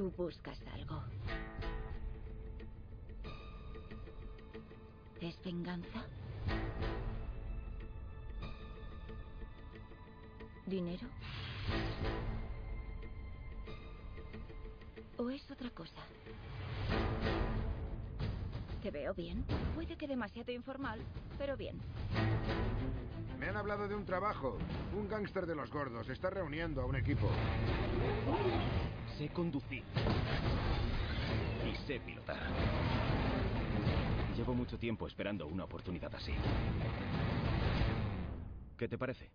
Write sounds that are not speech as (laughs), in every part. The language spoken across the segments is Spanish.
Tú buscas algo. ¿Es venganza? ¿Dinero? ¿O es otra cosa? Te veo bien. Puede que demasiado informal, pero bien. Me han hablado de un trabajo. Un gángster de los gordos está reuniendo a un equipo. Sé conducir. Y sé pilotar. Llevo mucho tiempo esperando una oportunidad así. ¿Qué te parece?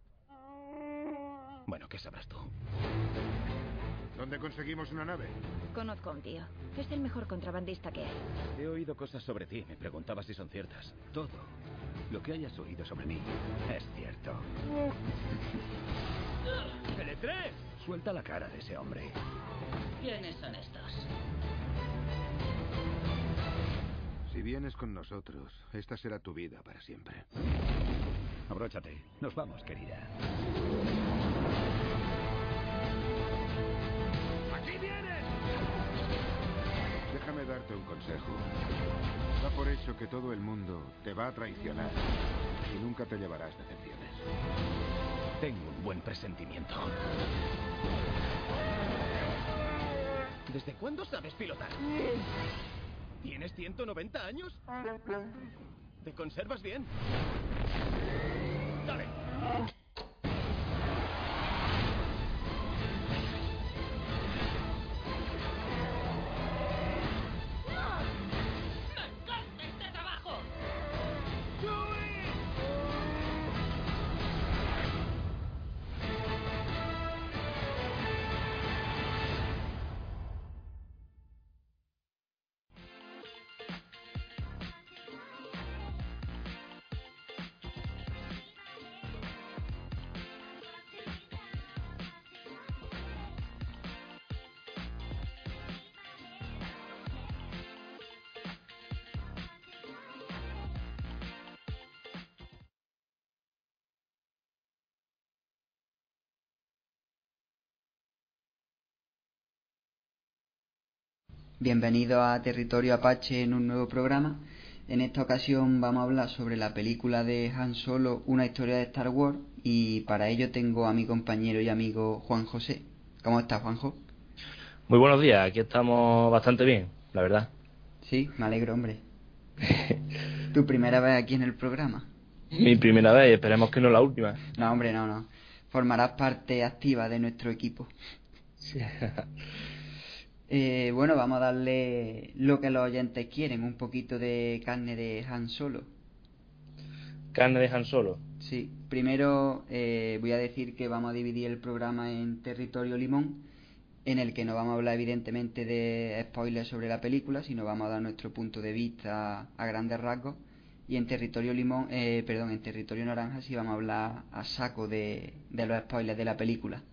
Bueno, ¿qué sabrás tú? ¿Dónde conseguimos una nave? Conozco a un tío. Es el mejor contrabandista que hay. He oído cosas sobre ti. Me preguntaba si son ciertas. Todo lo que hayas oído sobre mí es cierto. ¡L3! Suelta la cara de ese hombre. ¿Quiénes son estos? Si vienes con nosotros, esta será tu vida para siempre. Abróchate. Nos vamos, querida. Déjame darte un consejo. Da por hecho que todo el mundo te va a traicionar y nunca te llevarás decepciones. Tengo un buen presentimiento. ¿Desde cuándo sabes pilotar? ¿Tienes 190 años? ¿Te conservas bien? Dale. Bienvenido a Territorio Apache en un nuevo programa. En esta ocasión vamos a hablar sobre la película de Han Solo, una historia de Star Wars, y para ello tengo a mi compañero y amigo Juan José. ¿Cómo estás, Juanjo? Muy buenos días, aquí estamos bastante bien, la verdad. Sí, me alegro, hombre. (laughs) ¿Tu primera vez aquí en el programa? Mi primera vez, esperemos que no la última. No, hombre, no, no. Formarás parte activa de nuestro equipo. (laughs) Eh, bueno, vamos a darle lo que los oyentes quieren, un poquito de carne de Han Solo. Carne de Han Solo. Sí, primero eh, voy a decir que vamos a dividir el programa en territorio limón, en el que no vamos a hablar evidentemente de spoilers sobre la película, sino vamos a dar nuestro punto de vista a grandes rasgos. Y en territorio limón, eh, perdón, en territorio naranja sí vamos a hablar a saco de, de los spoilers de la película.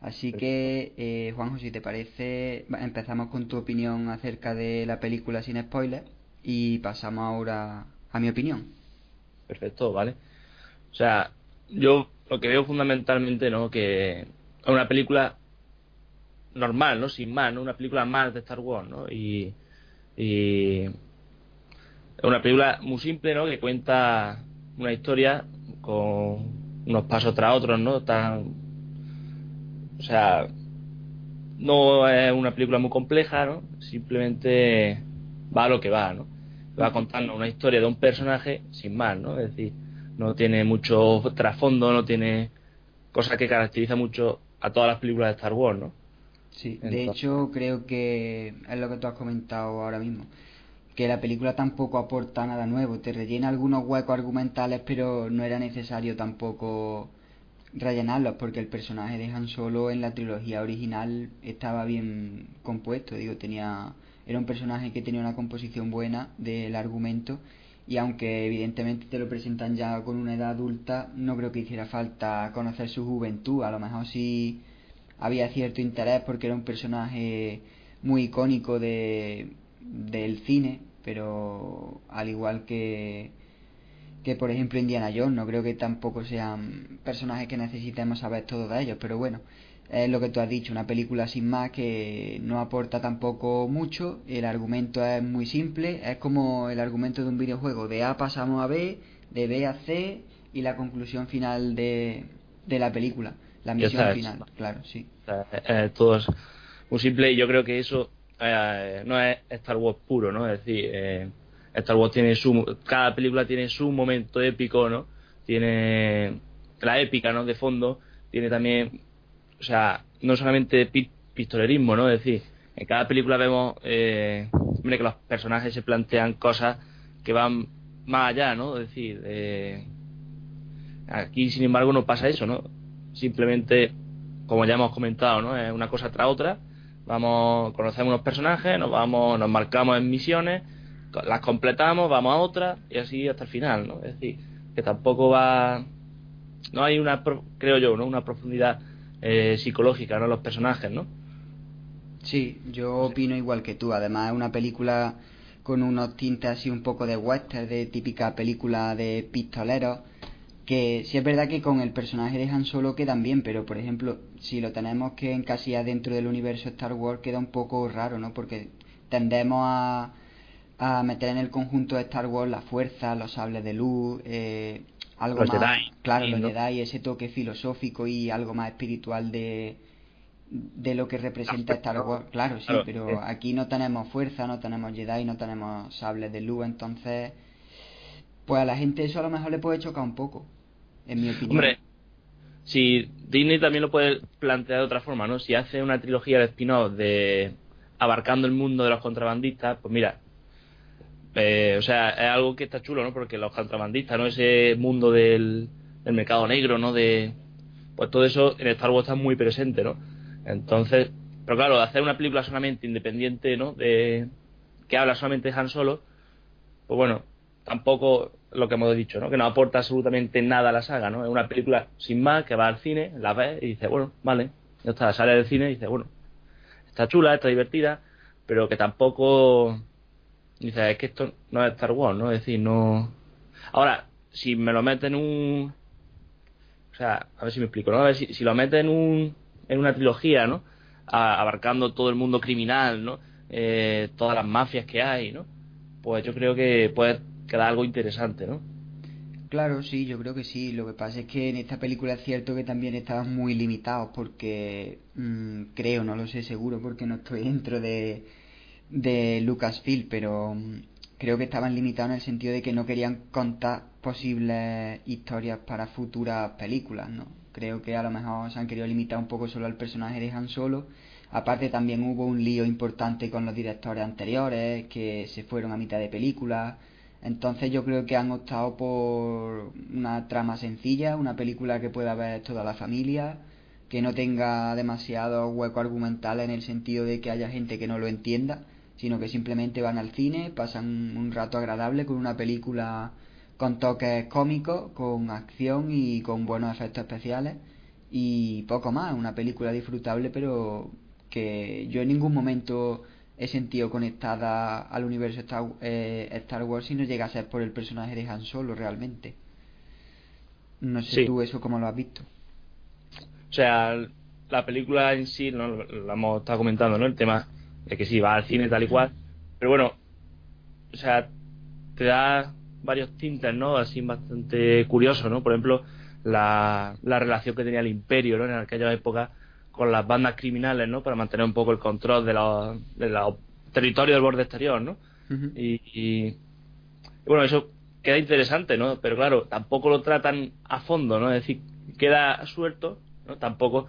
Así que, eh, Juanjo, si te parece, empezamos con tu opinión acerca de la película sin spoilers y pasamos ahora a mi opinión. Perfecto, vale. O sea, yo lo que veo fundamentalmente, ¿no? Que es una película normal, ¿no? Sin más, ¿no? Una película más de Star Wars, ¿no? Y, y es una película muy simple, ¿no? Que cuenta una historia con unos pasos tras otros, ¿no? Tan, o sea, no es una película muy compleja, ¿no? Simplemente va a lo que va, ¿no? Va contando una historia de un personaje sin más, ¿no? Es decir, no tiene mucho trasfondo, no tiene cosa que caracteriza mucho a todas las películas de Star Wars, ¿no? Sí, de hecho creo que es lo que tú has comentado ahora mismo, que la película tampoco aporta nada nuevo, te rellena algunos huecos argumentales, pero no era necesario tampoco rellenarlos porque el personaje de Han Solo en la trilogía original estaba bien compuesto, digo, tenía era un personaje que tenía una composición buena del argumento y aunque evidentemente te lo presentan ya con una edad adulta, no creo que hiciera falta conocer su juventud, a lo mejor sí había cierto interés porque era un personaje muy icónico de, del cine, pero al igual que, que por ejemplo Indiana Jones, no creo que tampoco sean personajes que necesitemos saber todo de ellos, pero bueno, es lo que tú has dicho, una película sin más que no aporta tampoco mucho, el argumento es muy simple, es como el argumento de un videojuego, de A pasamos a B, de B a C y la conclusión final de, de la película, la misión final, claro, sí. Eh, todo es muy simple y yo creo que eso eh, no es Star Wars puro, ¿no? Es decir, eh, Star Wars tiene su. Cada película tiene su momento épico, ¿no? Tiene la épica, ¿no? De fondo. Tiene también. O sea, no solamente pistolerismo, ¿no? Es decir, en cada película vemos. Eh, hombre, que los personajes se plantean cosas que van más allá, ¿no? Es decir, aquí, sin embargo, no pasa eso, ¿no? Simplemente, como ya hemos comentado, ¿no? Es una cosa tras otra Vamos, conocemos unos personajes, nos vamos, nos marcamos en misiones, las completamos, vamos a otras y así hasta el final, ¿no? Es decir, que tampoco va, no hay una, creo yo, ¿no? Una profundidad eh, psicológica, ¿no? Los personajes, ¿no? Sí, yo opino igual que tú. Además, es una película con unos tintes así un poco de western, de típica película de pistoleros que sí es verdad que con el personaje de Han Solo quedan bien, pero por ejemplo, si lo tenemos que encasillar dentro del universo Star Wars queda un poco raro, ¿no? Porque tendemos a, a meter en el conjunto de Star Wars la fuerza, los sables de luz, eh, algo más, claro, los Jedi, ese toque filosófico y algo más espiritual de, de lo que representa Star Wars. Claro, sí, pero aquí no tenemos fuerza, no tenemos Jedi, no tenemos sables de luz, entonces, pues a la gente eso a lo mejor le puede chocar un poco en mi opinión. Hombre, si Disney también lo puede plantear de otra forma, ¿no? Si hace una trilogía de spin-off de abarcando el mundo de los contrabandistas, pues mira, eh, o sea, es algo que está chulo, ¿no? Porque los contrabandistas, ¿no? Ese mundo del, del mercado negro, ¿no? De, pues todo eso en Star Wars está muy presente, ¿no? Entonces, pero claro, hacer una película solamente independiente, ¿no? De, que habla solamente de Han Solo, pues bueno, tampoco lo que hemos dicho, ¿no? Que no aporta absolutamente nada a la saga, ¿no? Es una película sin más que va al cine, la ves y dice, bueno, vale, ya está, sale del cine y dice, bueno, está chula, está divertida, pero que tampoco dice, es que esto no es Star Wars, ¿no? Es decir, no. Ahora, si me lo mete en un. O sea, a ver si me explico, ¿no? A ver si, si lo mete en un. en una trilogía, ¿no? abarcando todo el mundo criminal, ¿no? Eh, todas las mafias que hay, ¿no? Pues yo creo que puede queda algo interesante, ¿no? Claro, sí, yo creo que sí. Lo que pasa es que en esta película es cierto que también estaban muy limitados porque mm, creo, no lo sé seguro porque no estoy dentro de, de Lucasfilm, pero mm, creo que estaban limitados en el sentido de que no querían contar posibles historias para futuras películas, ¿no? Creo que a lo mejor se han querido limitar un poco solo al personaje de Han Solo. Aparte también hubo un lío importante con los directores anteriores que se fueron a mitad de película entonces yo creo que han optado por una trama sencilla, una película que pueda ver toda la familia, que no tenga demasiado hueco argumental en el sentido de que haya gente que no lo entienda, sino que simplemente van al cine, pasan un rato agradable con una película con toques cómicos, con acción y con buenos efectos especiales y poco más, una película disfrutable pero que yo en ningún momento he sentido conectada al universo Star, eh, Star Wars y no llega a ser por el personaje de Han Solo realmente. No sé tú eso cómo lo has visto. O sea, la película en sí, ¿no? lo hemos estado comentando, ¿no? El tema de que sí, va al cine tal y cual. Pero bueno, o sea, te da varios tintes, ¿no? Así bastante curioso, ¿no? Por ejemplo, la, la relación que tenía el imperio, ¿no? En aquella época con las bandas criminales, ¿no? Para mantener un poco el control de los, de los territorios del borde exterior, ¿no? y, bueno, eso queda interesante, ¿no? Pero claro, tampoco lo tratan a fondo, ¿no? Es decir, queda suelto, ¿no? Tampoco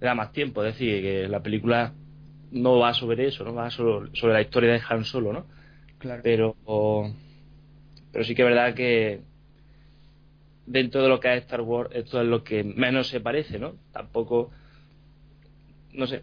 le da más tiempo, es decir, que la película no va sobre eso, no va sobre, sobre la historia de Han Solo, ¿no? Claro. Pero, pero sí que es verdad que dentro de lo que es Star Wars, esto es lo que menos se parece, ¿no? Tampoco, no sé.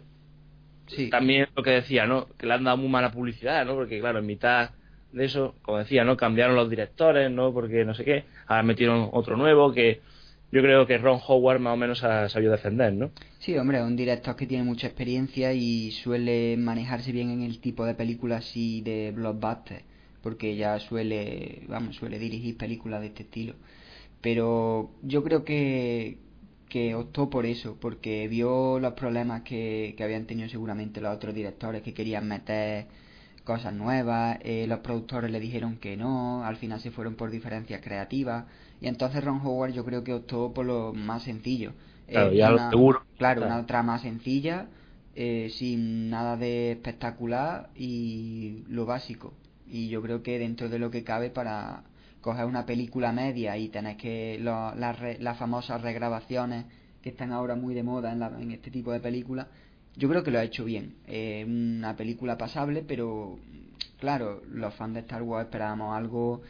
Sí. También lo que decía, ¿no? Que le han dado muy mala publicidad, ¿no? Porque, claro, en mitad de eso, como decía, ¿no? Cambiaron los directores, ¿no? Porque no sé qué. Ahora metieron otro nuevo que yo creo que Ron Howard más o menos ha sabido defender, ¿no? Sí, hombre, un director que tiene mucha experiencia y suele manejarse bien en el tipo de películas así de blockbuster, porque ya suele, vamos, suele dirigir películas de este estilo. Pero yo creo que, que optó por eso, porque vio los problemas que, que habían tenido seguramente los otros directores que querían meter cosas nuevas, eh, los productores le dijeron que no, al final se fueron por diferencias creativas y entonces Ron Howard yo creo que optó por lo más sencillo. Claro, Eh, ya lo una- seguro. Claro, Claro. una trama sencilla, eh, sin nada de espectacular y lo básico. Y yo creo que dentro de lo que cabe para coger una película media y tener que lo- las, re- las famosas regrabaciones que están ahora muy de moda en, la- en este tipo de películas, yo creo que lo ha hecho bien. Eh, una película pasable, pero claro, los fans de Star Wars esperábamos algo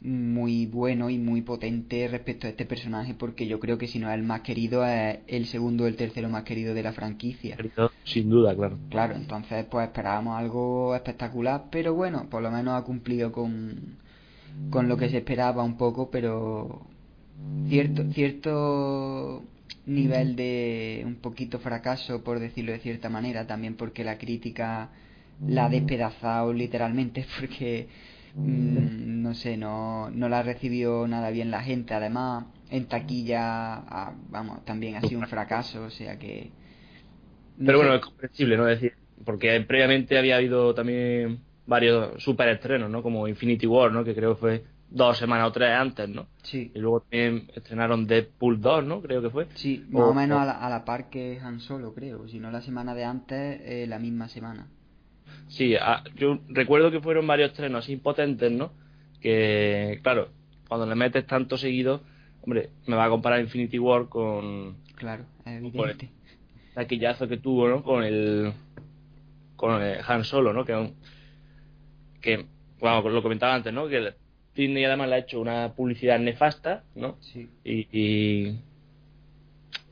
muy bueno y muy potente respecto a este personaje porque yo creo que si no es el más querido es el segundo o el tercero más querido de la franquicia. Sin duda, claro. Claro, entonces pues esperábamos algo espectacular, pero bueno, por lo menos ha cumplido con, con lo que se esperaba un poco, pero cierto, cierto nivel de un poquito fracaso, por decirlo de cierta manera, también porque la crítica la ha despedazado literalmente, (laughs) porque mm, no sé, no, no la recibió nada bien la gente, además en taquilla, ah, vamos, también ha sido un fracaso, o sea que... no Pero sé. bueno, es comprensible, ¿no? Es decir, porque previamente había habido también varios superestrenos, ¿no? Como Infinity War, ¿no? Que creo que fue dos semanas o tres antes, ¿no? Sí. Y luego también estrenaron Deadpool 2, ¿no? Creo que fue. Sí, más O- o menos o- a la, a la par que Han Solo, creo. Si no la semana de antes, eh, la misma semana. Sí, ah, yo recuerdo que fueron varios estrenos así potentes, ¿no? Que, claro, cuando le metes tanto seguido, hombre, me va a comparar Infinity War con Claro, evidente. el taquillazo que tuvo, ¿no? Con el con el Han Solo, ¿no? Que, que bueno, lo comentaba antes, ¿no? Que Disney además le ha hecho una publicidad nefasta, ¿no? Sí. Y, y,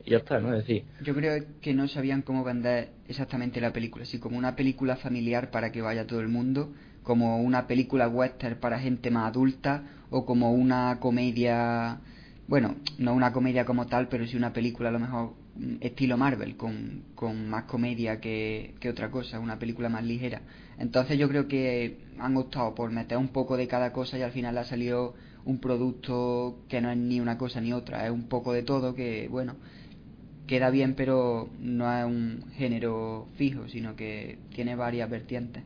y ya está, ¿no? Es decir, Yo creo que no sabían cómo vender exactamente la película. Así como una película familiar para que vaya todo el mundo, como una película western para gente más adulta, o como una comedia. Bueno, no una comedia como tal, pero sí una película a lo mejor mm, estilo Marvel, con, con más comedia que, que otra cosa, una película más ligera. Entonces yo creo que han optado por meter un poco de cada cosa y al final ha salido un producto que no es ni una cosa ni otra, es un poco de todo que, bueno, queda bien pero no es un género fijo, sino que tiene varias vertientes.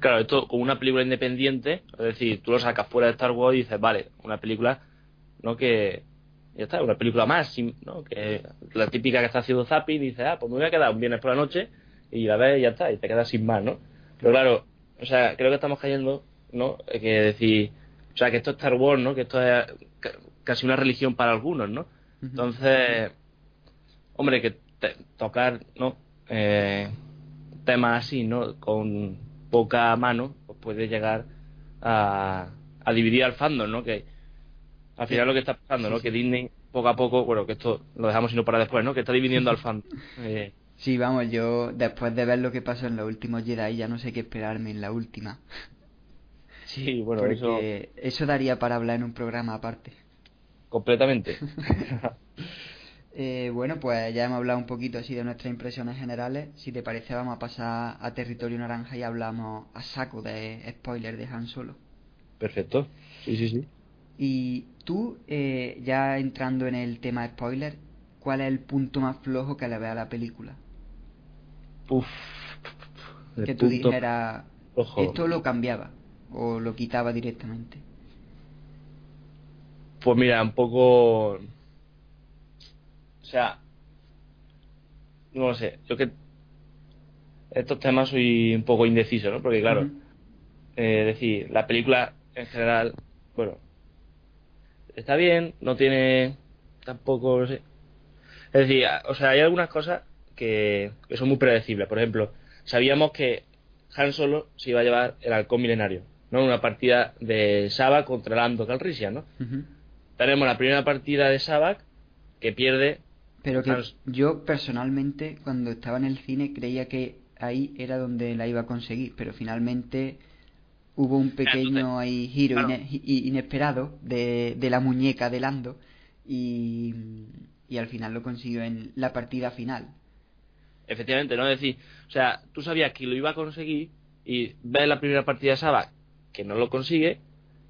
claro, esto con una película independiente, es decir, tú lo sacas fuera de Star Wars y dices, vale, una película, ¿no? Que ya está, una película más, ¿no? Que la típica que está haciendo zapping y dices, ah, pues me voy a quedar un viernes por la noche y la ves y ya está, y te quedas sin más, ¿no? Pero claro, o sea, creo que estamos cayendo, ¿no? Eh, Que decir, o sea, que esto es Star Wars, ¿no? Que esto es ca- casi una religión para algunos, ¿no? Entonces, hombre, que te- tocar, ¿no? Eh, temas así, ¿no? Con poca mano, pues puede llegar a, a dividir al fandom, ¿no? Que al final lo que está pasando, ¿no? Que Disney poco a poco, bueno, que esto lo dejamos y no para después, ¿no? Que está dividiendo al fandom. (laughs) Eh, Sí, vamos, yo después de ver lo que pasó en los últimos Jedi ya no sé qué esperarme en la última. sí, bueno, porque eso eso daría para hablar en un programa aparte. completamente. (laughs) (laughs) Eh, bueno, pues ya hemos hablado un poquito así de nuestras impresiones generales. Si te parece, vamos a pasar a Territorio Naranja y hablamos a saco de spoiler de Han Solo. Perfecto. Sí, sí, sí. Y tú, eh, ya entrando en el tema spoiler, ¿cuál es el punto más flojo que le ve a la película? Uf. Que tú dijeras, flojo. esto lo cambiaba o lo quitaba directamente. Pues mira, un poco. O sea. No lo sé. Yo que. Estos temas soy un poco indeciso, ¿no? Porque, claro. Eh, decir, la película en general. Bueno. Está bien, no tiene. Tampoco. No sé. Es decir, o sea, hay algunas cosas que, que son muy predecibles. Por ejemplo, sabíamos que Han Solo se iba a llevar el halcón milenario, ¿no? Una partida de Sabak contra Lando Calrissian, ¿no? Tenemos la primera partida de Sabak que pierde Pero que Han- yo personalmente cuando estaba en el cine creía que ahí era donde la iba a conseguir, pero finalmente hubo un pequeño ahí giro Claro. ine- i- inesperado de, de la muñeca de Lando y, y al final lo consiguió en la partida final. Efectivamente, ¿no? Es decir, o sea, tú sabías que lo iba a conseguir y ves la primera partida de Sabak que no lo consigue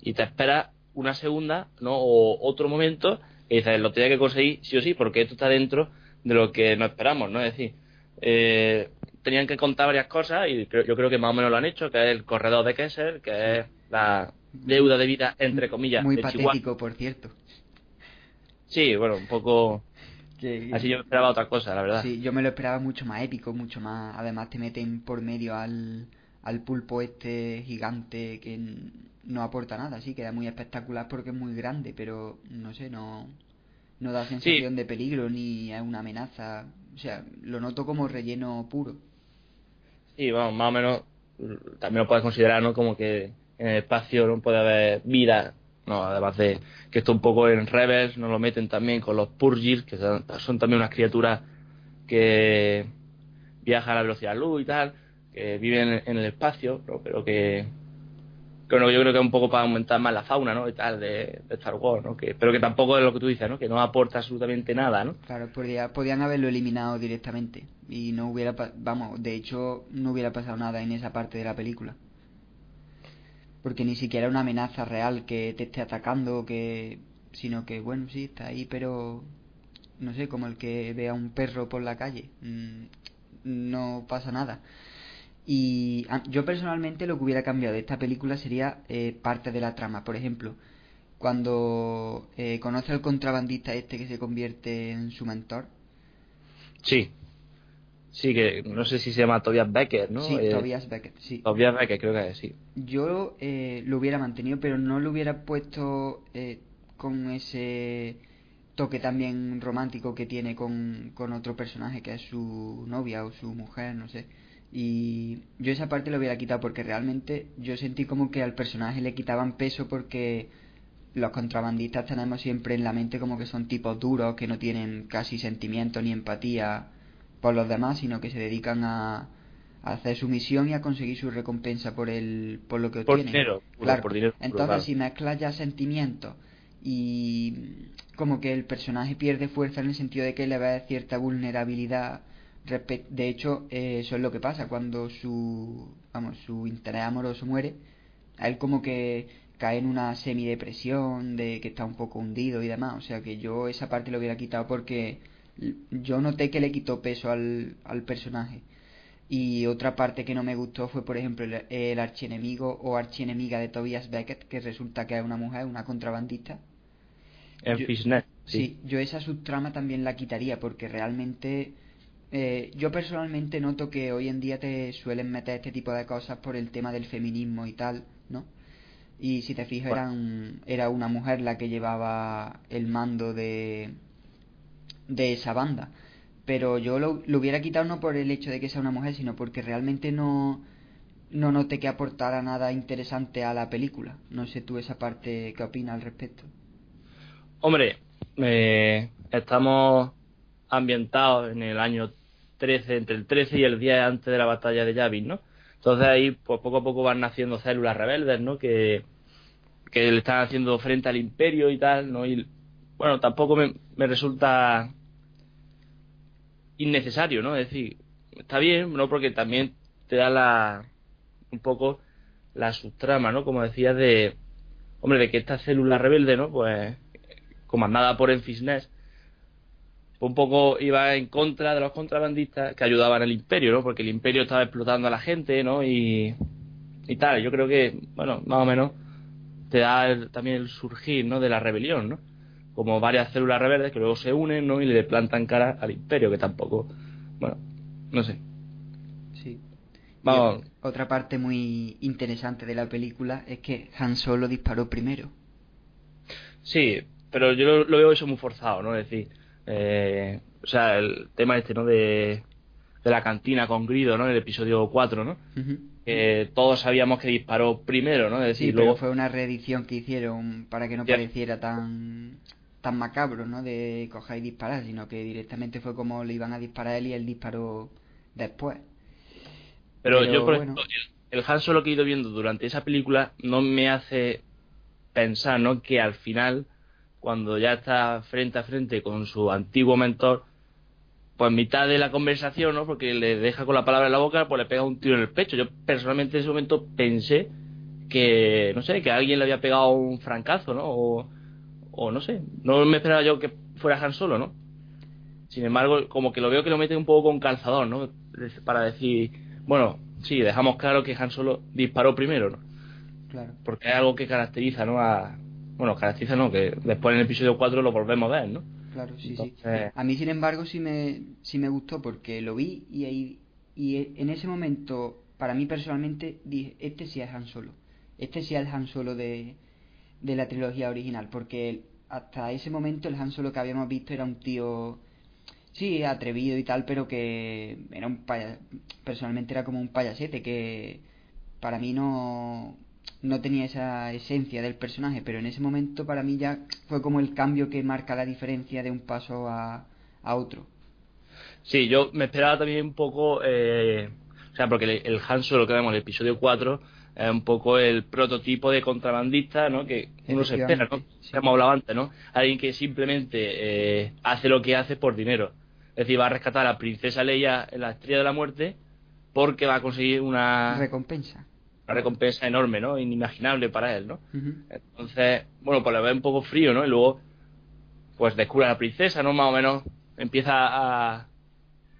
y te esperas una segunda, ¿no? O otro momento y dices, lo tenía que conseguir sí o sí, porque esto está dentro de lo que nos esperamos, ¿no? Es decir, eh, tenían que contar varias cosas y yo creo que más o menos lo han hecho, que es el corredor de Kessel, que es la deuda de vida, entre comillas, Muy de Chihuahua. patético, por cierto. Sí, bueno, un poco... Que- Así yo esperaba otra cosa, la verdad. Sí, yo me lo esperaba mucho más épico, mucho más. Además, te meten por medio al, al pulpo este gigante que no aporta nada. Sí, queda muy espectacular porque es muy grande, pero no sé, no, no da sensación de peligro ni es una amenaza. O sea, lo noto como relleno puro. Sí, vamos, más o menos también lo puedes considerar, ¿no? Como que en el espacio no puede haber vida, no, además de que esto un poco en Rebels nos lo meten también con los Purgir, que son, también unas criaturas que viajan a la velocidad de la luz y tal, que viven en el espacio, ¿no? pero que, que bueno, yo creo que es un poco para aumentar más la fauna, ¿no? Y tal, de, Star Wars, ¿no? Que, pero que tampoco es lo que tú dices, ¿no? Que no aporta absolutamente nada, ¿no? Claro, podría, podían haberlo eliminado directamente y no hubiera, vamos, de hecho, no hubiera pasado nada en esa parte de la película. Porque ni siquiera una amenaza real que te esté atacando, que sino que, bueno, sí, está ahí, pero no sé, como el que ve a un perro por la calle. mm, No pasa nada. Y ah, yo personalmente lo que hubiera cambiado de esta película sería eh, parte de la trama. Por ejemplo, cuando eh, conoce al contrabandista este que se convierte en su mentor. Sí. Sí, que no sé si se llama Tobias Becker, ¿no? Sí, Eh, Tobias Beckett, sí. Tobias Becker, creo que es, sí. Yo eh, lo hubiera mantenido, pero no lo hubiera puesto eh, con ese toque también romántico que tiene con, con otro personaje que es su novia o su mujer, no sé. Y yo esa parte lo hubiera quitado porque realmente yo sentí como que al personaje le quitaban peso porque los contrabandistas tenemos siempre en la mente como que son tipos duros, que no tienen casi sentimiento ni empatía por los demás, sino que se dedican a, a hacer su misión y a conseguir su recompensa por el por lo que Por obtienen. dinero, Claro. por dinero puro, Entonces, claro. si mezclas ya sentimientos y como que el personaje pierde fuerza en el sentido de que le ves cierta vulnerabilidad de hecho eh, eso es lo que pasa cuando su vamos su interés amoroso muere a él como que cae en una semidepresión de que está un poco hundido y demás o sea que yo esa parte lo hubiera quitado porque yo noté que le quitó peso al, al personaje y otra parte que no me gustó fue, por ejemplo, el, el archienemigo o archienemiga de Tobias Beckett, que resulta que es una mujer, una contrabandista. En Yo- Fishnet, Sí. sí. yo esa subtrama también la quitaría, porque realmente eh, yo personalmente noto que hoy en día te suelen meter este tipo de cosas por el tema del feminismo y tal, ¿no? Y si te fijas, Bueno. eran, era una mujer la que llevaba el mando de, de esa banda. Pero yo lo, lo hubiera quitado no por el hecho de que sea una mujer, sino porque realmente no, no noté que aportara nada interesante a la película. No sé tú esa parte, ¿qué opinas al respecto? Hombre, eh, estamos ambientados en el año 13, entre el 13 y el 10 antes de la batalla de Yavin, ¿no? Entonces ahí, pues poco a poco van naciendo células rebeldes, ¿no? Que, que le están haciendo frente al imperio y tal, ¿no? Y bueno, tampoco me, me resulta innecesario, ¿no? Es decir, está bien, ¿no? Porque también te da la un poco la subtrama, ¿no? Como decías de hombre, de que esta célula rebelde, ¿no? Pues comandada por Enfisnes, pues un poco iba en contra de los contrabandistas que ayudaban al imperio, ¿no? Porque el imperio estaba explotando a la gente, ¿no? Y, y tal, yo creo que, bueno, más o menos te da el- también el surgir, ¿no? De la rebelión, ¿no? Como varias células rebeldes que luego se unen, ¿no? Y le plantan cara al imperio, que tampoco, bueno, no sé. Sí. Vamos, Y otra parte muy interesante de la película es que Han Solo disparó primero. Sí, pero yo lo, lo veo eso muy forzado, ¿no? Es decir, eh, o sea, el tema este, ¿no? De, de la cantina con Grido, ¿no? En el episodio 4, ¿no? Todos sabíamos que disparó primero, ¿no? Es decir, Sí, luego pero fue una reedición que hicieron para que no pareciera tan tan macabro, ¿no? De coger y disparar, sino que directamente fue como le iban a disparar a él y él disparó después. Pero, Pero yo, por bueno. ejemplo, el, el Han Solo que he ido viendo durante esa película no me hace pensar, ¿no? Que al final, cuando ya está frente a frente con su antiguo mentor, pues en mitad de la conversación, ¿no? Porque le deja con la palabra en la boca, pues le pega un tiro en el pecho. Yo personalmente en ese momento pensé que, no sé, que alguien le había pegado un francazo, ¿no? O, o no sé, no me esperaba yo que fuera Han Solo, ¿no? Sin embargo, como que lo veo que lo mete un poco con calzador, ¿no? Para decir, bueno, sí, dejamos claro que Han Solo disparó primero, ¿no? Claro. Porque es algo que caracteriza, ¿no? A, bueno, caracteriza, ¿no? Que después en el episodio 4 lo volvemos a ver, ¿no? Claro, sí, sí. A mí, sin embargo, sí me, sí me gustó porque lo vi y, ahí, y en ese momento, para mí personalmente, dije, este sí es Han Solo. Este sí es el Han Solo de, de la trilogía original, porque hasta ese momento el Han Solo que habíamos visto era un tío, sí, atrevido y tal, pero que era un paya- personalmente era como un payasete, que para mí no, no tenía esa esencia del personaje, pero en ese momento para mí ya fue como el cambio que marca la diferencia de un paso a, a otro. Sí, yo me esperaba también un poco, eh, o sea, porque el, el Han Solo que vemos en el episodio 4 es un poco el prototipo de contrabandista, ¿no? Que uno se espera, ¿no? Hemos hablado antes, ¿no? Alguien que simplemente eh, hace lo que hace por dinero. Es decir, va a rescatar a la princesa Leia en la estrella de la muerte porque va a conseguir una, Recompensa. una recompensa enorme, ¿no? Inimaginable para él, ¿no? Entonces, bueno, pues le ve un poco frío, ¿no? Y luego, pues descubre a la princesa, ¿no? Más o menos empieza a,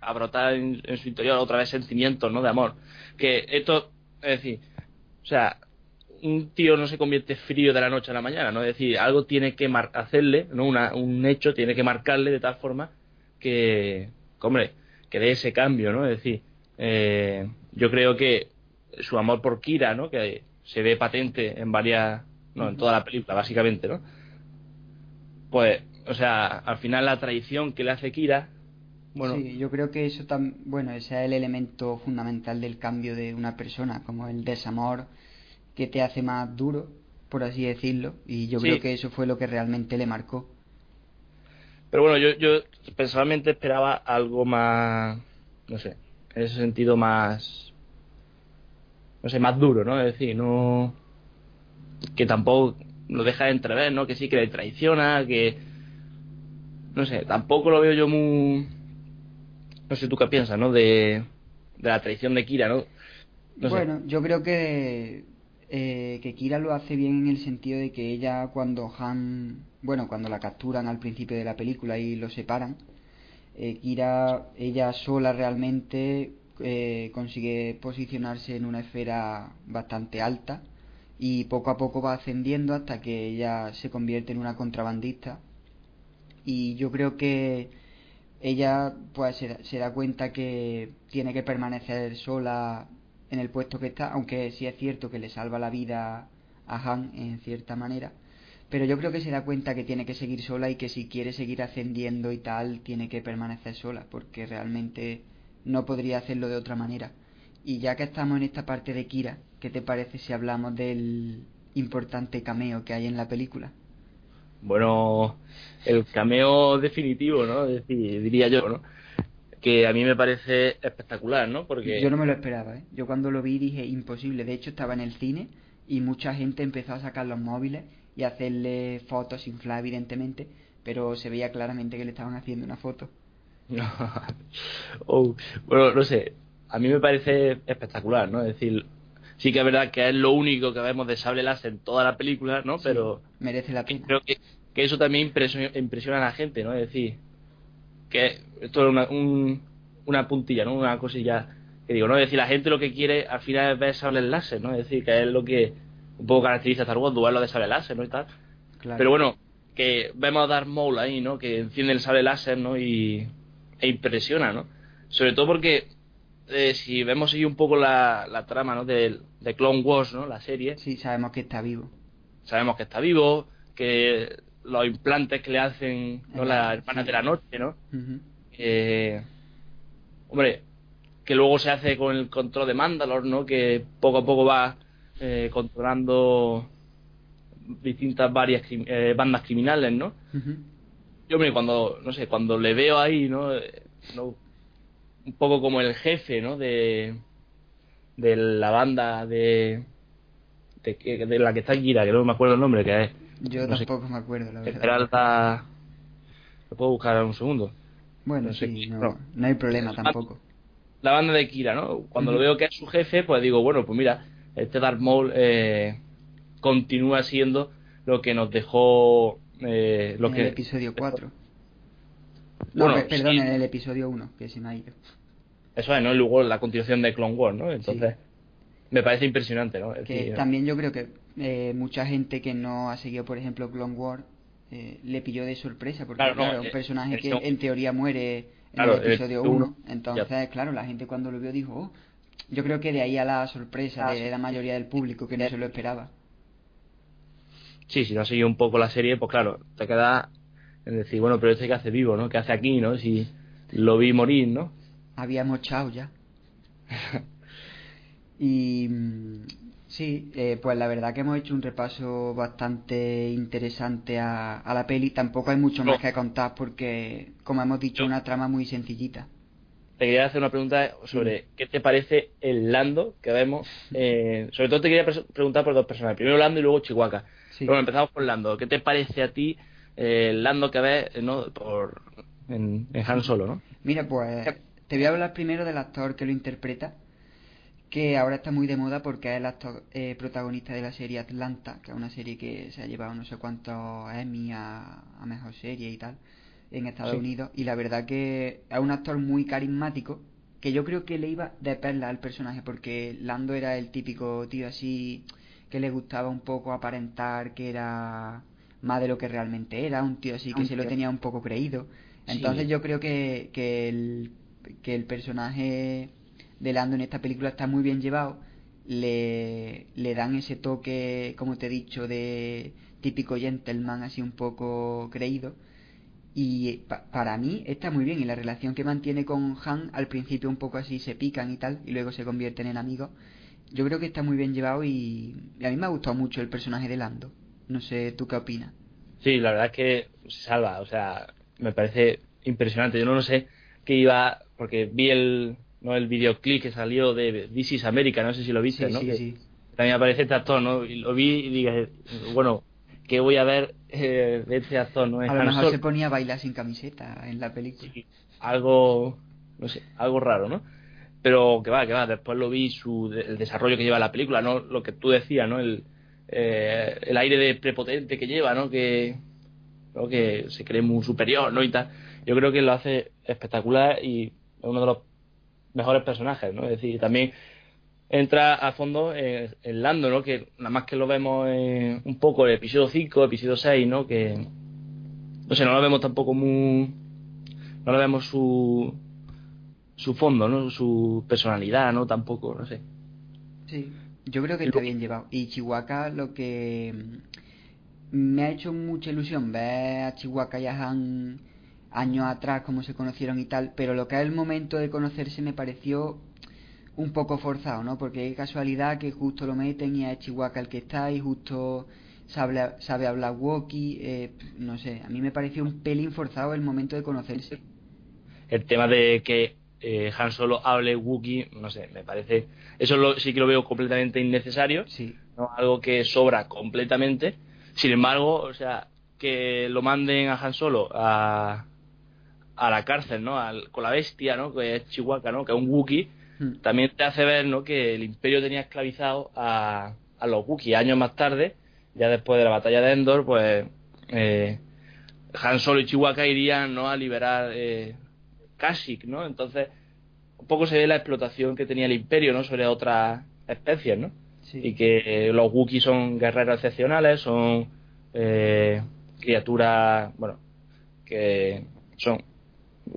a brotar en, en su interior otra vez sentimientos, ¿no? De amor. Que esto, es decir, o sea, un tío no se convierte frío de la noche a la mañana, ¿no? Es decir, algo tiene que mar- hacerle, ¿no? Una, un hecho tiene que marcarle de tal forma que, hombre, que dé ese cambio, ¿no? Es decir, eh, yo creo que su amor por Kira, ¿no? Que se ve patente en varias, no, en toda la película, básicamente, ¿no? Pues, o sea, al final la traición que le hace Kira, bueno, Sí, yo creo que eso tam bueno, ese es el elemento fundamental del cambio de una persona, como el desamor que te hace más duro, por así decirlo, y yo Sí. creo que eso fue lo que realmente le marcó. Pero bueno, yo, yo personalmente esperaba algo más, no sé, en ese sentido más, no sé, más duro, ¿no? Es decir, no, que tampoco lo deja de entrever, ¿no? Que sí, que le traiciona, que, no sé, tampoco lo veo yo muy, no sé tú qué piensas, ¿no? De, de la traición de Kira, ¿no? No bueno, yo creo que eh, que Kira lo hace bien en el sentido de que ella cuando Han, bueno, cuando la capturan al principio de la película y lo separan, eh, Kira, ella sola realmente eh, consigue posicionarse en una esfera bastante alta y poco a poco va ascendiendo hasta que ella se convierte en una contrabandista y yo creo que ella pues se, se da cuenta que tiene que permanecer sola en el puesto que está, aunque sí es cierto que le salva la vida a Han en cierta manera, pero yo creo que se da cuenta que tiene que seguir sola y que si quiere seguir ascendiendo y tal, tiene que permanecer sola, porque realmente no podría hacerlo de otra manera. Y ya que estamos en esta parte de Kira, ¿qué te parece si hablamos del importante cameo que hay en la película? Bueno, el cameo definitivo, ¿no? Es decir, diría yo, ¿no? Que a mí me parece espectacular, ¿no? Porque Yo no me lo esperaba, ¿eh? Yo cuando lo vi dije imposible. De hecho, estaba en el cine y mucha gente empezó a sacar los móviles y a hacerle fotos infladas, evidentemente, pero se veía claramente que le estaban haciendo una foto. (laughs) Oh, bueno, no sé, a mí me parece espectacular, ¿no? Es decir, sí que es verdad que es lo único que vemos de sable láser en toda la película, ¿no? Sí, Pero merece la pena. creo que, que eso también impresiona, impresiona a la gente, ¿no? Es decir, que esto es una, un- una puntilla, ¿no? Una cosilla que digo, ¿no? Es decir, la gente lo que quiere al final es ver sables láser, ¿no? Es decir, que es lo que un poco caracteriza a Star Wars, duelo de sable láser, ¿no? Y tal. Claro. Pero bueno, que vemos a Darth Maul ahí, ¿no? Que enciende el sable láser, ¿no? Y e impresiona, ¿no? Sobre todo porque eh, si vemos ahí un poco la, la trama, ¿no? De, de Clone Wars, ¿no? La serie, Sí, sabemos que está vivo. sabemos que está vivo, que los implantes que le hacen, ¿no? Las la- hermanas sí. de la noche, ¿no? Eh, hombre, que luego se hace con el control de Mandalor, ¿no? Que poco a poco va eh, controlando distintas varias eh, bandas criminales, ¿no? Yo, hombre, cuando, no sé, cuando le veo ahí, ¿no? Eh, no- un poco como el jefe, ¿no? De, de la banda de, de, de la que está Kira, que no me acuerdo el nombre, que es Yo No sé. tampoco me acuerdo, la verdad. Lo puedo buscar un segundo. Bueno, no sé sí, no, no. no hay problema tampoco. La banda de Kira, ¿no? Cuando lo veo que es su jefe, pues digo, bueno, pues mira, este Darth Maul eh, continúa siendo lo que nos dejó... Eh, lo en que, el episodio 4. No, Bueno, pe- perdón, sí. en el episodio 1, que se me ha ido. Eso es, ¿no? Y luego la continuación de Clone Wars, ¿no? Entonces, me parece impresionante, ¿no? Es Que decir, también yo creo que eh, mucha gente que no ha seguido, por ejemplo, Clone Wars, eh, le pilló de sorpresa, porque Claro, claro, no, un eh, personaje que en teoría muere en Claro, el episodio el 1. uno, Entonces, claro, la gente cuando lo vio dijo, oh, yo creo que de ahí a la sorpresa Ah, de sí. la mayoría del público que no se lo esperaba. Sí, si no has seguido un poco la serie, pues claro, te queda en decir, bueno, pero este que hace vivo, ¿no? ¿Qué hace aquí, no? Si lo vi morir, ¿no? Habíamos chao ya. (laughs) y mm, sí, eh, pues la verdad que hemos hecho un repaso bastante interesante a, a la peli. Tampoco hay mucho más que contar porque, como hemos dicho, una trama muy sencillita. Te quería hacer una pregunta sobre qué te parece el Lando que vemos. eh, sobre todo te quería preguntar por dos personas. Primero Lando y luego Chihuahua. Sí. Bueno, empezamos por Lando. ¿Qué te parece a ti eh, el Lando que ves eh, ¿no? por, en, en Han Solo, no? Mira, pues te voy a hablar primero del actor que lo interpreta, que ahora está muy de moda porque es el actor eh, protagonista de la serie Atlanta, que es una serie que se ha llevado no sé cuántos Emmy a, a mejor serie y tal en Estados Sí. Unidos. Y la verdad que es un actor muy carismático, que yo creo que le iba de perla al personaje, porque Lando era el típico tío así que le gustaba un poco aparentar que era más de lo que realmente era, un tío así que se lo tenía un poco creído. Sí. Entonces yo creo que, que, el, que el personaje de Lando en esta película está muy bien llevado. Le, le dan ese toque, como te he dicho, de típico gentleman, así un poco creído. Y pa- para mí está muy bien. Y la relación que mantiene con Han, al principio un poco así se pican y tal, y luego se convierten en amigos. Yo creo que está muy bien llevado y, y a mí me ha gustado mucho el personaje de Lando. No sé, ¿tú qué opinas? Sí, la verdad es que se salva, o sea, me parece impresionante. Yo no lo sé qué iba, porque vi el, no el videoclip que salió de This is America, no sé si lo viste, sí, ¿no? sí, Que sí. También aparece este actor, ¿no? Y lo vi y dije, bueno, ¿qué voy a ver eh, de este actor, no? A lo mejor se ponía a bailar sin camiseta en la película. Sí, algo, no sé, algo raro, ¿no? Pero que va, que va, después lo vi su, el desarrollo que lleva la película, ¿no? Lo que tú decías, ¿no? El, eh, el aire de prepotente que lleva, ¿no? Que, que se cree muy superior, ¿no? Y tal. Yo creo que lo hace espectacular y es uno de los mejores personajes, ¿no? Es decir, también entra a fondo en, en Lando, ¿no? Que nada más que lo vemos en un poco el episodio 5, episodio 6, ¿no? Que, no sé, no lo vemos tampoco muy... No le vemos su su fondo, ¿no? Su personalidad, ¿no? Tampoco, no sé. Sí, yo creo que está bien llevado. Y Chihuahua lo que mm, me ha hecho mucha ilusión ver a Chihuahua y a Han años atrás, cómo se conocieron y tal, pero lo que es el momento de conocerse me pareció un poco forzado, ¿no? Porque es casualidad que justo lo meten y es Chihuahua el que está y justo sabe, sabe hablar walkie, eh, no sé, a mí me pareció un pelín forzado el momento de conocerse. El tema de que eh, Han Solo hable Wookiee, no sé, me parece... Eso lo- sí que lo veo completamente innecesario, Sí, ¿no? Algo que sobra completamente. Sin embargo, o sea, que lo manden a Han Solo a, a la cárcel, ¿no? Al- con la bestia, ¿no? Que es Chihuahua, ¿no? Que es un Wookiee. Mm. también te hace ver ¿no? que el imperio tenía esclavizado a, a los Wookiee años más tarde, ya después de la batalla de Endor, pues eh, Han Solo y Chihuahua irían ¿no? a liberar eh, Kashyyyk, ¿no? Entonces, un poco se ve la explotación que tenía el imperio ¿no? sobre otras especies, ¿no? sí. Y que eh, los Wookiees son guerreros excepcionales, son eh, criaturas, bueno, que son,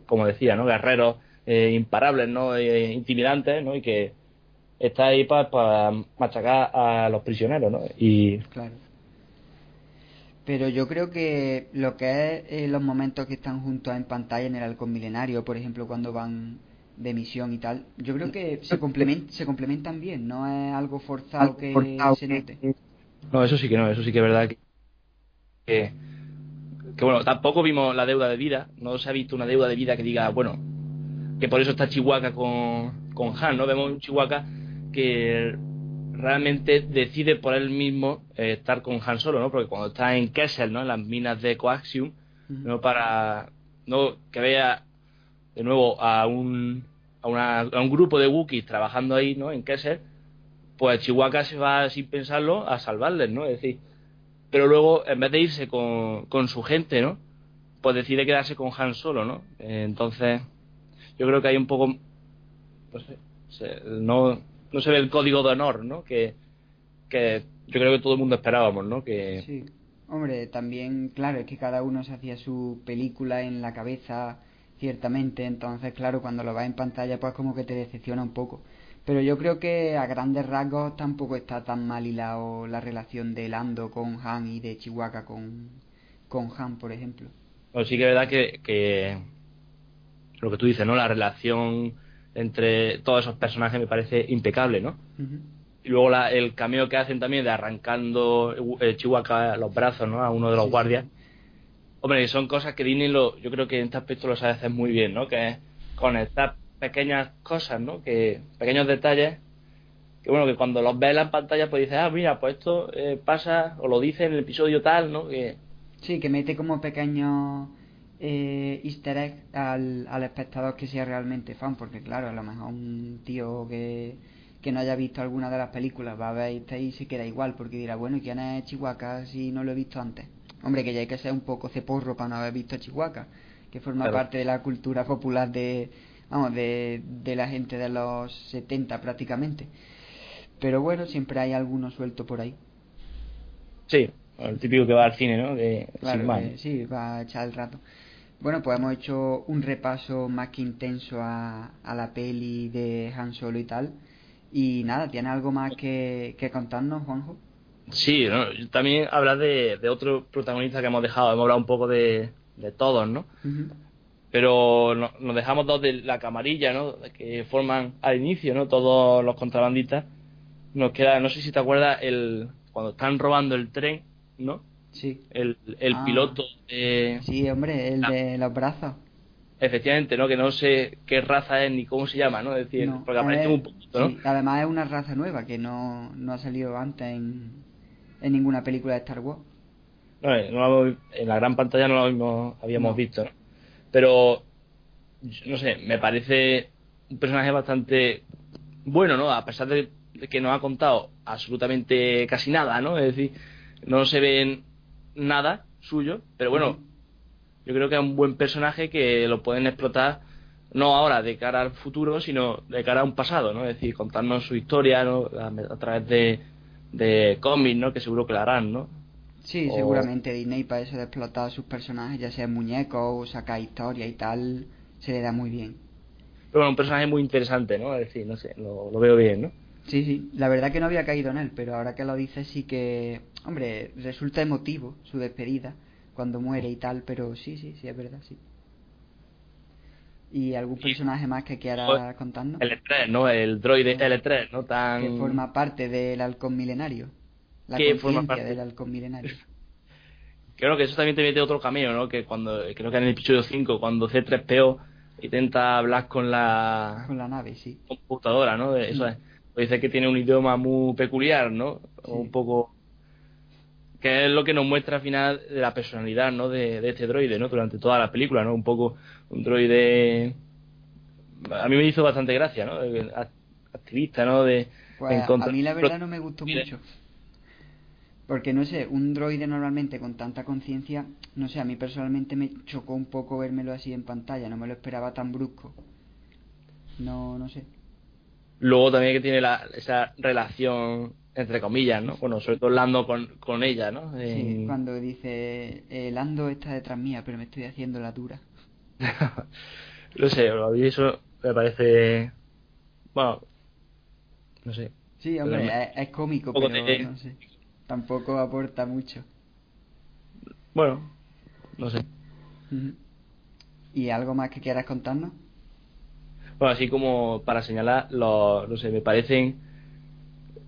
como decía, ¿no? Guerreros eh, imparables, ¿no? Eh, intimidantes, ¿no? Y que está ahí para machacar a los prisioneros, ¿no? Y Claro. Pero yo creo que lo que es eh, los momentos que están juntos en pantalla en el halcón milenario, por ejemplo, cuando van de misión y tal. Yo creo que se, complement, se complementan bien, no es algo forzado que se note. No, eso sí que no, eso sí que es verdad que, que, que, bueno, tampoco vimos la deuda de vida, no se ha visto una deuda de vida que diga, bueno, que por eso está Chihuahua con, con Han, ¿no? Vemos un Chihuahua que realmente decide por él mismo eh, estar con Han Solo, ¿no? Porque cuando está en Kessel, ¿no? En las minas de Coaxium, ¿no? Para no que vea de nuevo a un a, una, a un grupo de Wookiees trabajando ahí, ¿no? En Kessel, pues Chihuahua se va sin pensarlo a salvarles, ¿no? Es decir, pero luego en vez de irse con, con su gente, ¿no? Pues decide quedarse con Han Solo, ¿no? entonces, yo creo que hay un poco, no sé, se- no, no se ve el código de honor, ¿no? Que, que yo creo que todo el mundo esperábamos, ¿no? Que Sí. Hombre, también, claro, es que cada uno se hacía su película en la cabeza, ciertamente, entonces, claro, cuando lo vas en pantalla, pues como que te decepciona un poco. Pero yo creo que a grandes rasgos tampoco está tan mal hilado la relación de Lando con Han y de Chihuahua con, con Han, por ejemplo. Bueno, sí que es verdad que, que lo que tú dices, ¿no? La relación entre todos esos personajes me parece impecable, ¿no? Y luego la- el cameo que hacen también de arrancando eh, Chihuahua los brazos, ¿no? A uno de los Sí, guardias. sí. Hombre, son cosas que Disney lo, yo creo que en este aspecto lo sabe hacer muy bien, ¿no? Que es conectar pequeñas cosas, ¿no? Que pequeños detalles que bueno, que cuando los ves en la pantalla pues dices, ah, mira, pues esto eh, pasa o lo dice en el episodio tal, ¿no? Que Sí, que mete como pequeños eh, easter eggs al, al espectador que sea realmente fan, porque claro, a lo mejor un tío que, que no haya visto alguna de las películas va a ver esta y se queda igual, porque dirá, bueno, ¿y quién es Chihuahua si no lo he visto antes? Hombre, que ya hay que ser un poco ceporro para no haber visto Chihuahua, que forma Claro. parte de la cultura popular de, vamos, de, de la gente de los 70 prácticamente. Pero bueno, siempre hay alguno suelto por ahí. sí, el típico que va al cine, ¿no? Claro, sin más. que sí, va a echar el rato. Bueno, pues hemos hecho un repaso más que intenso a, a la peli de Han Solo y tal. Y nada, ¿tiene algo más que, que contarnos, Juanjo? Sí, ¿no? también hablar de, de otro protagonista que hemos dejado, hemos hablado un poco de, de todos, ¿no? Pero no- nos dejamos dos de la camarilla, ¿no? Que forman al inicio, ¿no? Todos los contrabandistas. Nos queda, no sé si te acuerdas, el cuando están robando el tren, ¿no? Sí, El, el Ah. piloto, eh, sí, hombre, el Ah. de los brazos. efectivamente, ¿no? Que no sé qué raza es ni cómo se llama, ¿no? Es decir, No, porque aparece un poquito, ¿no? sí, además es una raza nueva que no, no ha salido antes en, en ninguna película de Star Wars. No, eh, no en la gran pantalla no lo habíamos, habíamos No. visto, ¿no? Pero, no sé, me parece un personaje bastante bueno, ¿no? A pesar de, que no ha contado absolutamente casi nada, ¿no? Es decir, no se ve nada suyo, pero bueno, yo creo que es un buen personaje que lo pueden explotar no ahora de cara al futuro, sino de cara a un pasado, ¿no? Es decir, contarnos su historia, ¿no? A, a través de, de cómics, ¿no? Que seguro que la harán, ¿no? Sí, O- seguramente Disney para eso de explotar a sus personajes, ya sea muñecos o sacar historia y tal, se le da muy bien. Pero bueno, un personaje muy interesante, ¿no? Es decir, no sé, lo, lo veo bien, ¿no? Sí, sí, la verdad que no había caído en él, pero ahora que lo dices sí que, hombre, resulta emotivo su despedida cuando muere y tal, pero sí, sí, sí, es verdad, sí. ¿Y algún personaje más que quiera contarnos? L3, ¿no? El droide L3, ¿no? Tan... Que forma parte del halcón milenario. La Que forma parte. del halcón milenario. (laughs) Creo que eso también te mete otro cameo, ¿no? Que cuando, creo que en el episodio 5, cuando C3PO intenta hablar con la Con la nave, sí. computadora, ¿no? Eso es. Pues dice que tiene un idioma muy peculiar, ¿no? Sí. O un poco... Que es lo que nos muestra al final de la personalidad, ¿no? De, de este droide, ¿no? Durante toda la película, ¿no? Un poco un droide... A mí me hizo bastante gracia, ¿no? Activista, ¿no? De, Pues a mí la verdad no me gustó Mire. mucho. Porque no sé, un droide normalmente con tanta conciencia, no sé, a mí personalmente me chocó un poco vérmelo así en pantalla, no me lo esperaba tan brusco. No, no sé. Luego también que tiene la, esa relación, entre comillas, ¿no? Bueno, sobre todo Lando con, con ella, ¿no? Sí, En- cuando dice, el Ando está detrás mía, pero me estoy haciendo la dura. (laughs) no sé, a mí eso me parece... Bueno, no sé. Sí, hombre, es, es cómico, pero no sé. Tampoco aporta mucho. Bueno, no sé. ¿Y algo más que quieras contarnos? Bueno, así como para señalar, los, no sé, me parecen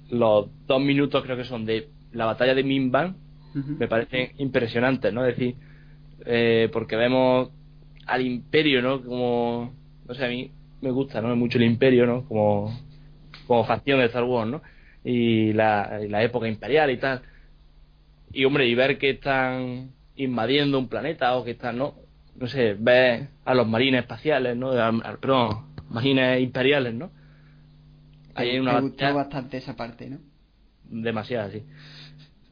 los dos minutos, creo que son de la batalla de Minban, Ujú. me parecen impresionantes, ¿no? Es decir, eh, porque vemos al imperio, ¿no? Como, no sé, a mí me gusta, ¿no? Mucho el imperio, ¿no? Como, como facción de Star Wars, ¿no? Y la, y la época imperial y tal. Y, hombre, y ver que están invadiendo un planeta o que están, ¿no? No sé, ver a los marines espaciales, ¿no? A- a- perdón, marines imperiales, ¿no? Ahí hay una Me gustó bastante esa parte, ¿no? demasiado, sí.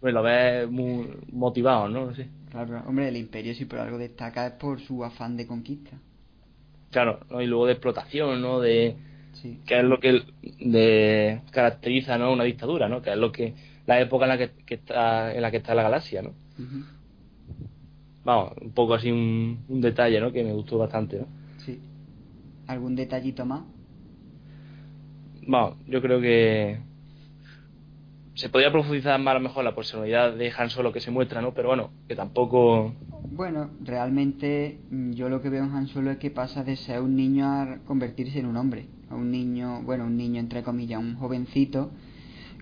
Pues lo ves muy motivado, ¿no? Sí. Claro, hombre, el imperio si por algo destaca es por su afán de conquista. Claro, ¿no? y luego de explotación, ¿no? De Sí. que es lo que de, caracteriza, ¿no? Una dictadura, ¿no? Que es lo que la época en la que, que está en la que está la galaxia, ¿no? Vamos, un poco así un, un detalle, ¿no? Que me gustó bastante, ¿no? Sí. ¿Algún detallito más? Vamos, yo creo que se podría profundizar más a lo mejor la personalidad de Han Solo que se muestra, ¿no? Pero bueno, que tampoco Bueno, realmente mm, yo lo que veo en Han Solo es que pasa de ser un niño a convertirse en un hombre. A un niño, bueno, un niño entre comillas, un jovencito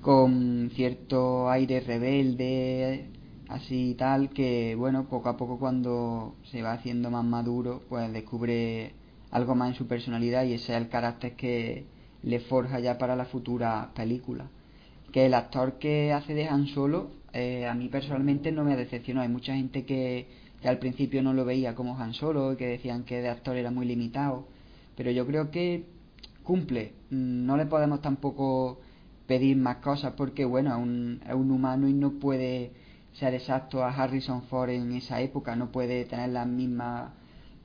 con cierto aire rebelde, así y tal, que bueno, poco a poco cuando se va haciendo más maduro, pues descubre algo más en su personalidad y ese es el carácter que le forja ya para la futura película. Que el actor que hace de Han Solo, eh, a mí personalmente no me decepcionó. Hay mucha gente que, que al principio no lo veía como Han Solo y que decían que de actor era muy limitado. Pero yo creo que cumple. Mm, No le podemos tampoco pedir más cosas porque, bueno, es un, es un humano y no puede ser exacto a Harrison Ford en esa época. No puede tener las mismas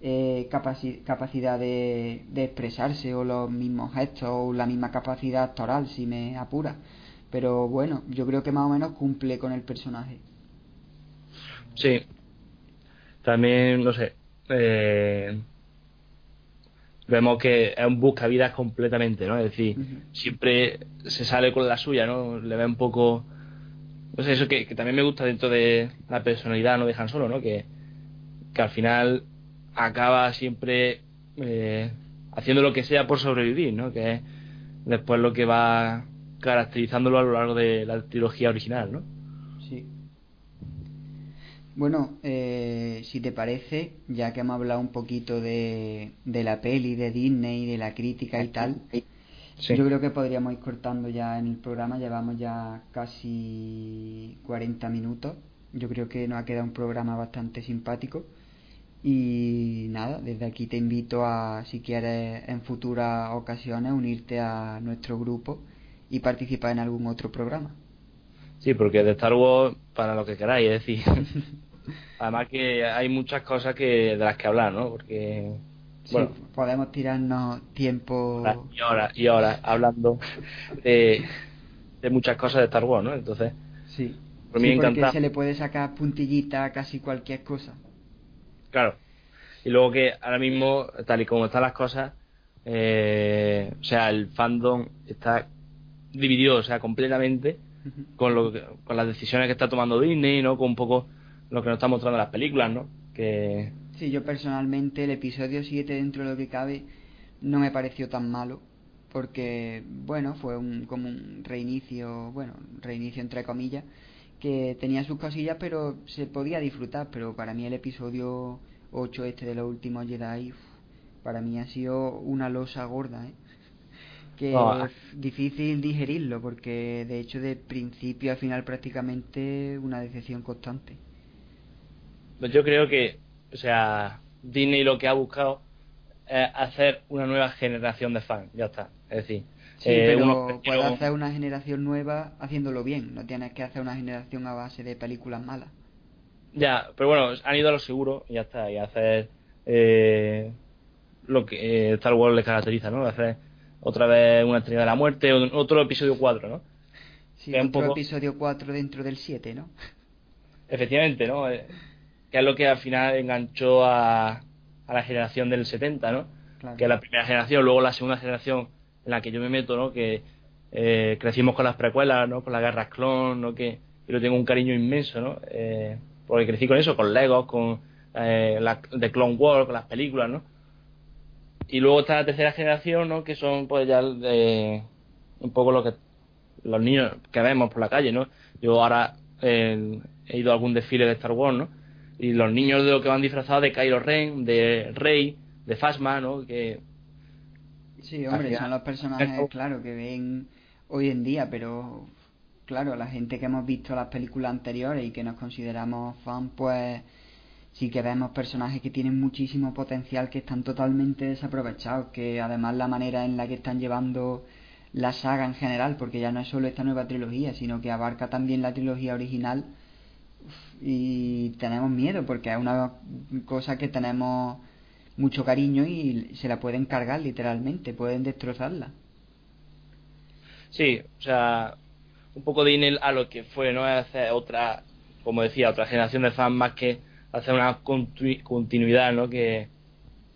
eh, capaci- capacidad de, de expresarse o los mismos gestos o la misma capacidad actoral si me apura pero bueno yo creo que más o menos cumple con el personaje Sí. También, no sé. eh, vemos que es un buscavidas completamente, ¿no? Es decir, siempre se sale con la suya, ¿no? Le ve un poco. No sé, eso que, que también me gusta dentro de la personalidad, ¿no? De Han Solo, ¿no? Que, que al final acaba siempre eh, haciendo lo que sea por sobrevivir, ¿no? Que es después lo que va caracterizándolo a lo largo de la trilogía original, ¿no? sí bueno eh, si te parece ya que hemos hablado un poquito de, de la peli de Disney de la crítica y tal Sí. Yo creo que podríamos ir cortando ya en el programa, llevamos ya casi 40 minutos. Yo creo que nos ha quedado un programa bastante simpático. Y nada, desde aquí te invito a, si quieres en futuras ocasiones, unirte a nuestro grupo y participar en algún otro programa. Sí, porque de Star Wars, para lo que queráis, es decir. (laughs) Además que hay muchas cosas que de las que hablar, ¿no? Porque, Sí, bueno, podemos tirarnos tiempo. horas y horas y horas hablando de, de muchas cosas de Star Wars, ¿no? Entonces, Sí, por mí Sí, porque se le puede sacar puntillita a casi cualquier cosa. Claro. Y luego que ahora mismo, tal y como están las cosas, eh, o sea, el fandom está dividido, o sea, completamente con, lo que- con las decisiones que está tomando Disney, ¿no? Con un poco lo que nos está mostrando las películas, ¿no? Que, Sí, yo personalmente el episodio 7 dentro de lo que cabe no me pareció tan malo porque, bueno, fue un, como un reinicio, bueno, reinicio entre comillas, que tenía sus cosillas pero se podía disfrutar, pero para mí el episodio 8 este de los últimos Jedi, para mí ha sido una losa gorda, ¿eh? que No, es difícil digerirlo porque de hecho de principio a final prácticamente una decepción constante. Pues yo creo que, o sea, Disney lo que ha buscado es hacer una nueva generación de fans, ya está. Es decir, Sí, eh, pero puedes hacer una generación nueva haciéndolo bien, no tienes que hacer una generación a base de películas malas. Ya, pero bueno, han ido a lo seguro y ya está, y hacer eh, lo que eh, Star Wars les caracteriza, ¿no? Hacer otra vez una estrella de la muerte, otro episodio 4, ¿no? Sí, Que es un otro poco- episodio 4 dentro del 7, ¿no? Efectivamente, ¿no? Eh, que es lo que al final enganchó a, a la generación del 70, ¿no? Claro. que es la primera generación, luego la segunda generación en la que yo me meto, ¿no? Que eh, crecimos con las precuelas, ¿no? Con las guerras clon, ¿no? Que yo tengo un cariño inmenso, ¿no? Eh, porque crecí con eso, con Legos, con eh, la, The Clone Wars, con las películas, ¿no? y luego está la tercera generación, ¿no? Que son pues ya de, un poco lo que los niños que vemos por la calle, ¿no? Yo ahora he ido a algún desfile de Star Wars, ¿no? Y los niños de lo que van disfrazados de Kylo Ren, de Rey, de Phasma, ¿no? Que Sí, hombre, son los personajes, claro, que ven hoy en día, pero claro, la gente que hemos visto las películas anteriores y que nos consideramos fan, pues sí que vemos personajes que tienen muchísimo potencial, que están totalmente desaprovechados, que además la manera en la que están llevando la saga en general, porque ya no es solo esta nueva trilogía, sino que abarca también la trilogía original y tenemos miedo porque es una cosa que tenemos mucho cariño y se la pueden cargar literalmente, pueden destrozarla. Sí, o sea, un poco de Inel a lo que fue, ¿no? Hacer otra, como decía, otra generación de fans más que hacer una continuidad, ¿no? Que,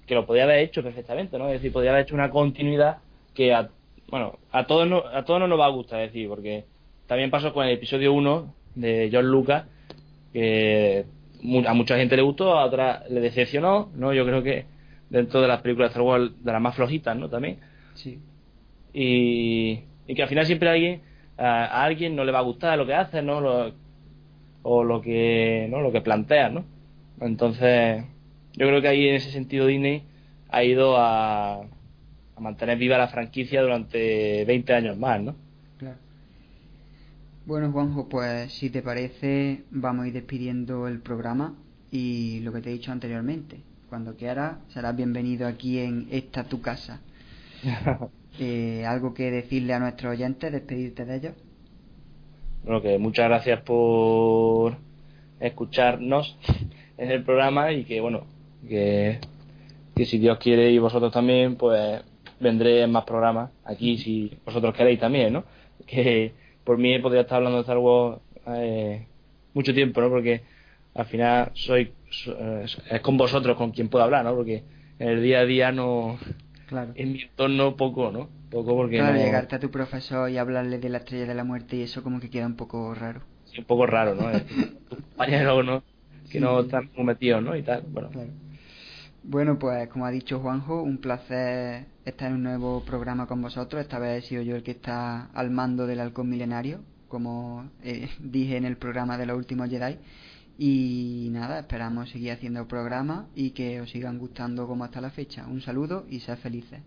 que lo podía haber hecho perfectamente, ¿no? Es decir, podría haber hecho una continuidad que a, bueno, a todos no, a todos no nos va a gustar, decir, porque también pasó con el episodio 1 de John Lucas, que a mucha gente le gustó, a otra le decepcionó, ¿no? Yo creo que dentro de las películas de Star Wars de las más flojitas, ¿no? También. Sí. Y, y que al final siempre a alguien, a, alguien no le va a gustar lo que hace, ¿no? Lo, o lo que, ¿no? Lo que plantea, ¿no? Entonces, yo creo que ahí en ese sentido Disney ha ido a, a mantener viva la franquicia durante 20 años más, ¿no? Claro. Bueno, Juanjo, pues si te parece, vamos a ir despidiendo el programa y lo que te he dicho anteriormente. Cuando quieras, serás bienvenido aquí en esta tu casa. (laughs) eh, ¿Algo que decirle a nuestros oyentes, despedirte de ellos? Bueno, que muchas gracias por escucharnos en el programa y que, bueno, que, que si Dios quiere y vosotros también, pues vendré en más programas aquí si vosotros queréis también, ¿no? Que por mí podría estar hablando de Star Wars eh, mucho tiempo, ¿no? Porque al final soy es con vosotros con quien puedo hablar, ¿no? Porque en el día a día no claro. en mi entorno poco, ¿no? Poco porque claro, no... llegarte a tu profesor y hablarle de la estrella de la muerte y eso como que queda un poco raro. Sí, un poco raro, ¿no? (laughs) Tus compañeros, ¿no? Que sí. no están metidos, ¿no? Y tal, bueno. Claro. Bueno, pues como ha dicho Juanjo, un placer estar en un nuevo programa con vosotros. Esta vez he sido yo el que está al mando del halcón milenario, como eh, (laughs) dije en el programa de los últimos Jedi. Y nada, esperamos seguir haciendo programas y que os sigan gustando como hasta la fecha. Un saludo y sed felices.